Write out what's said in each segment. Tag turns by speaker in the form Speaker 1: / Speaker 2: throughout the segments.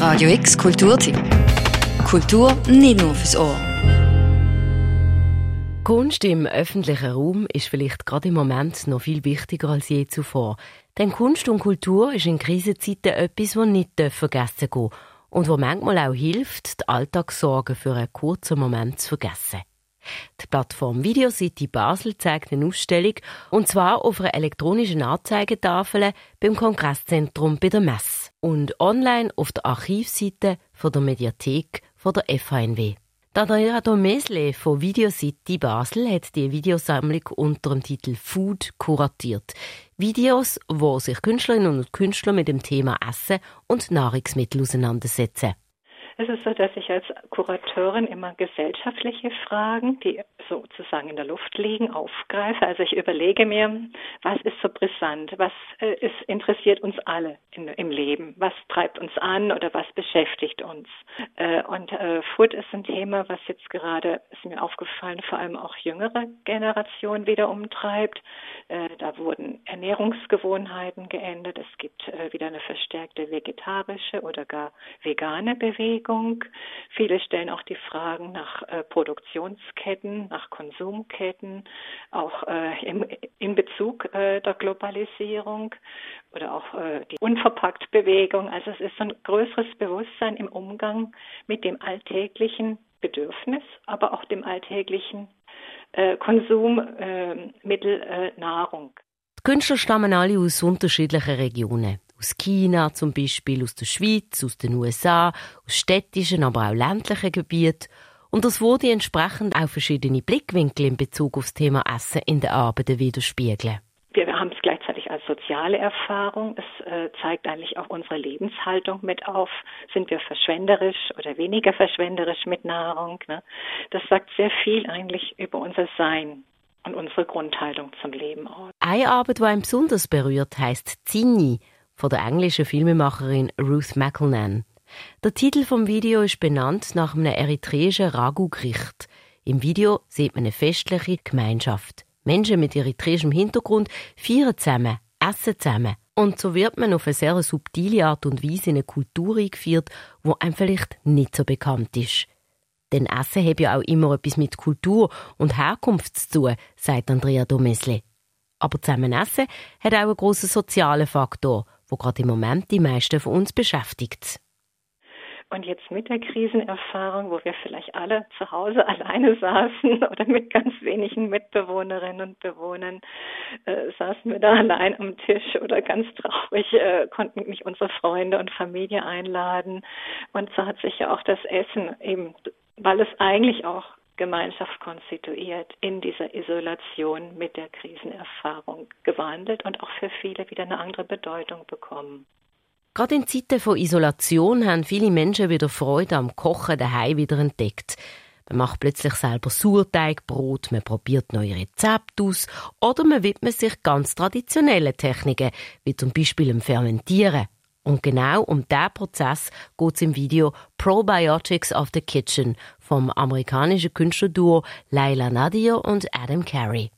Speaker 1: Radio X Kulturtipp. Kultur nicht nur fürs Ohr.
Speaker 2: Kunst im öffentlichen Raum ist vielleicht gerade im Moment noch viel wichtiger als je zuvor. Denn Kunst und Kultur ist in Krisenzeiten etwas, das nicht vergessen gehen und wo manchmal auch hilft, die Alltagssorgen für einen kurzen Moment zu vergessen. Die Plattform Videocity Basel zeigt eine Ausstellung, und zwar auf einer elektronischen Anzeigetafel beim Kongresszentrum bei der Messe und online auf der Archivseite von der Mediathek von der FHNW. Dadaira Domesle von Videocity Basel hat die Videosammlung unter dem Titel Food kuratiert. Videos, wo sich Künstlerinnen und Künstler mit dem Thema Essen und Nahrungsmittel auseinandersetzen.
Speaker 3: Es ist so, dass ich als Kurateurin immer gesellschaftliche Fragen, die sozusagen in der Luft liegen, aufgreife. Also ich überlege mir, was ist so brisant, was äh, ist, interessiert uns alle in, im Leben, was treibt uns an oder was beschäftigt uns. Äh, und äh, Food ist ein Thema, was jetzt gerade, ist mir aufgefallen, vor allem auch jüngere Generationen wieder umtreibt. Da wurden Ernährungsgewohnheiten geändert. Es gibt wieder eine verstärkte vegetarische oder gar vegane Bewegung. Bewegung. Viele stellen auch die Fragen nach äh, Produktionsketten, nach Konsumketten, auch äh, im, in Bezug äh, der Globalisierung oder auch äh, die Unverpackt-Bewegung. Also es ist ein größeres Bewusstsein im Umgang mit dem alltäglichen Bedürfnis, aber auch dem alltäglichen äh, Konsummittel äh, Nahrung.
Speaker 2: Die Künstler stammen alle aus unterschiedlichen Regionen. Aus China zum Beispiel, aus der Schweiz, aus den USA, aus städtischen, aber auch ländlichen Gebieten. Und das wurde entsprechend auch verschiedene Blickwinkel in Bezug auf das Thema Essen in den Arbeiten widerspiegeln.
Speaker 3: Wir haben es gleichzeitig als soziale Erfahrung. Es äh, zeigt eigentlich auch unsere Lebenshaltung mit auf. Sind wir verschwenderisch oder weniger verschwenderisch mit Nahrung? Ne? Das sagt sehr viel eigentlich über unser Sein und unsere Grundhaltung zum Leben aus.
Speaker 2: Eine Arbeit, die einen besonders berührt, heißt Zini von der englischen Filmemacherin Ruth McElnan. Der Titel vom Video ist benannt nach einem eritreischen Ragu-Gericht. Im Video sieht man eine festliche Gemeinschaft. Menschen mit eritreischem Hintergrund feiern zusammen, essen zusammen. Und so wird man auf eine sehr subtile Art und Weise in eine Kultur eingeführt, wo einem vielleicht nicht so bekannt ist. Denn Essen hat ja auch immer etwas mit Kultur und Herkunft zu tun, sagt Andrea Domesle. Aber zusammen essen hat auch einen grossen sozialen Faktor – wo gerade im Moment die meisten von uns beschäftigt.
Speaker 3: Und jetzt mit der Krisenerfahrung, wo wir vielleicht alle zu Hause alleine saßen oder mit ganz wenigen Mitbewohnerinnen und Bewohnern, äh, saßen wir da allein am Tisch oder ganz traurig, äh, konnten nicht unsere Freunde und Familie einladen. Und so hat sich ja auch das Essen eben, weil es eigentlich auch Gemeinschaft konstituiert, in dieser Isolation mit der Krisenerfahrung gewandelt und auch für viele wieder eine andere Bedeutung bekommen.
Speaker 2: Gerade in Zeiten von Isolation haben viele Menschen wieder Freude am Kochen daheim wieder entdeckt. Man macht plötzlich selber Sauerteigbrot, man probiert neue Rezepte aus oder man widmet sich ganz traditionellen Techniken, wie zum Beispiel dem Fermentieren. Und genau um diesen Prozess geht es im Video Probiotics of the Kitchen vom amerikanischen Künstlerduo Laila Nadir und Adam Carey.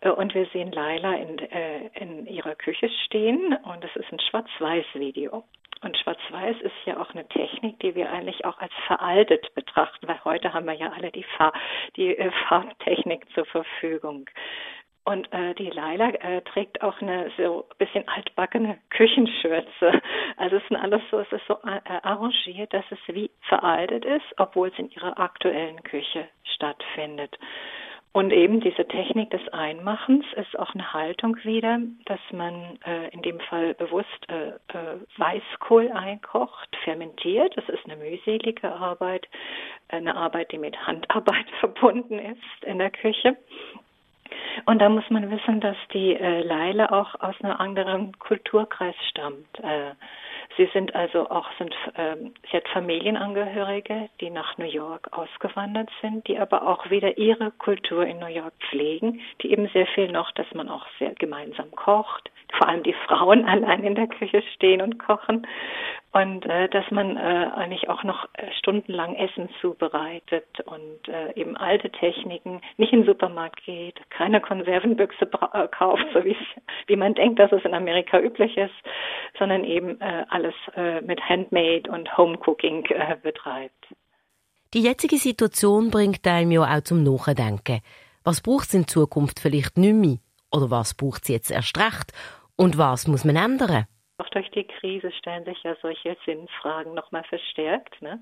Speaker 3: Äh, und wir sehen Laila in, äh, in ihrer Küche stehen und es ist ein Schwarz-Weiß-Video. Und Schwarz-Weiß ist ja auch eine Technik, die wir eigentlich auch als veraltet betrachten, weil heute haben wir ja alle die, Fahr die äh, Farbtechnik zur Verfügung. Und äh, die Laila äh, trägt auch eine so bisschen altbackene Küchenschürze. Also es ist alles so, es ist so äh, arrangiert, dass es wie veraltet ist, obwohl es in ihrer aktuellen Küche stattfindet. Und eben diese Technik des Einmachens ist auch eine Haltung wieder, dass man äh, in dem Fall bewusst äh, äh, Weißkohl einkocht, fermentiert. Das ist eine mühselige Arbeit, eine Arbeit, die mit Handarbeit verbunden ist in der Küche. Und da muss man wissen, dass die äh, Leile auch aus einem anderen Kulturkreis stammt. Äh, sie sind also auch sind äh, sie hat Familienangehörige, die nach New York ausgewandert sind, die aber auch wieder ihre Kultur in New York pflegen, die eben sehr viel noch, dass man auch sehr gemeinsam kocht, vor allem die Frauen allein in der Küche stehen und kochen und äh, dass man äh, eigentlich auch noch äh, stundenlang Essen zubereitet und äh, eben alte Techniken, nicht in den Supermarkt geht, keine Konservenbüchse äh, kauft, so wie wie man denkt, dass es in Amerika üblich ist, sondern eben äh, alles äh, mit Handmade und Homecooking äh, betreibt.
Speaker 2: Die jetzige Situation bringt einem ja auch zum Nachdenken. Was braucht es in Zukunft vielleicht nicht mehr? Oder was braucht es jetzt erst recht? Und was muss man ändern?
Speaker 3: Auch durch die Krise stellen sich ja solche Sinnfragen nochmal verstärkt. Ne?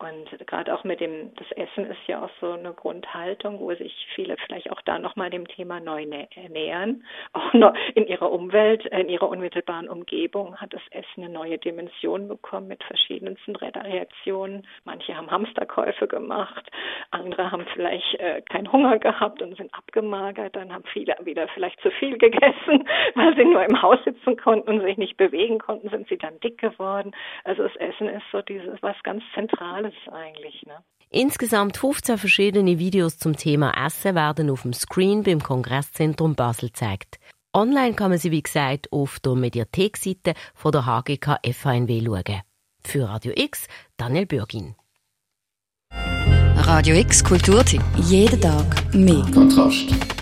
Speaker 3: Und gerade auch mit dem, das Essen ist ja auch so eine Grundhaltung, wo sich viele vielleicht auch da nochmal dem Thema neu nähern. Auch in ihrer Umwelt, in ihrer unmittelbaren Umgebung hat das Essen eine neue Dimension bekommen mit verschiedensten Reaktionen. Manche haben Hamsterkäufe gemacht, andere haben vielleicht äh, keinen Hunger gehabt und sind abgemagert. Dann haben viele wieder vielleicht zu viel gegessen, weil sie nur im Haus sitzen konnten und sich nicht bewegen konnten, sind sie dann dick geworden. Also das Essen ist so dieses was ganz Zentrales alles eigentlich. Ne?
Speaker 2: Insgesamt 15 verschiedene Videos zum Thema Essen werden auf dem Screen beim Kongresszentrum Basel gezeigt. Online kann man sie, wie gesagt, auf der Mediathekseite von der HGK FHNW schauen. Für Radio X, Daniel Bürgin.
Speaker 1: Radio X Kulturtipp. Jeden Tag mehr.
Speaker 4: Kontrast.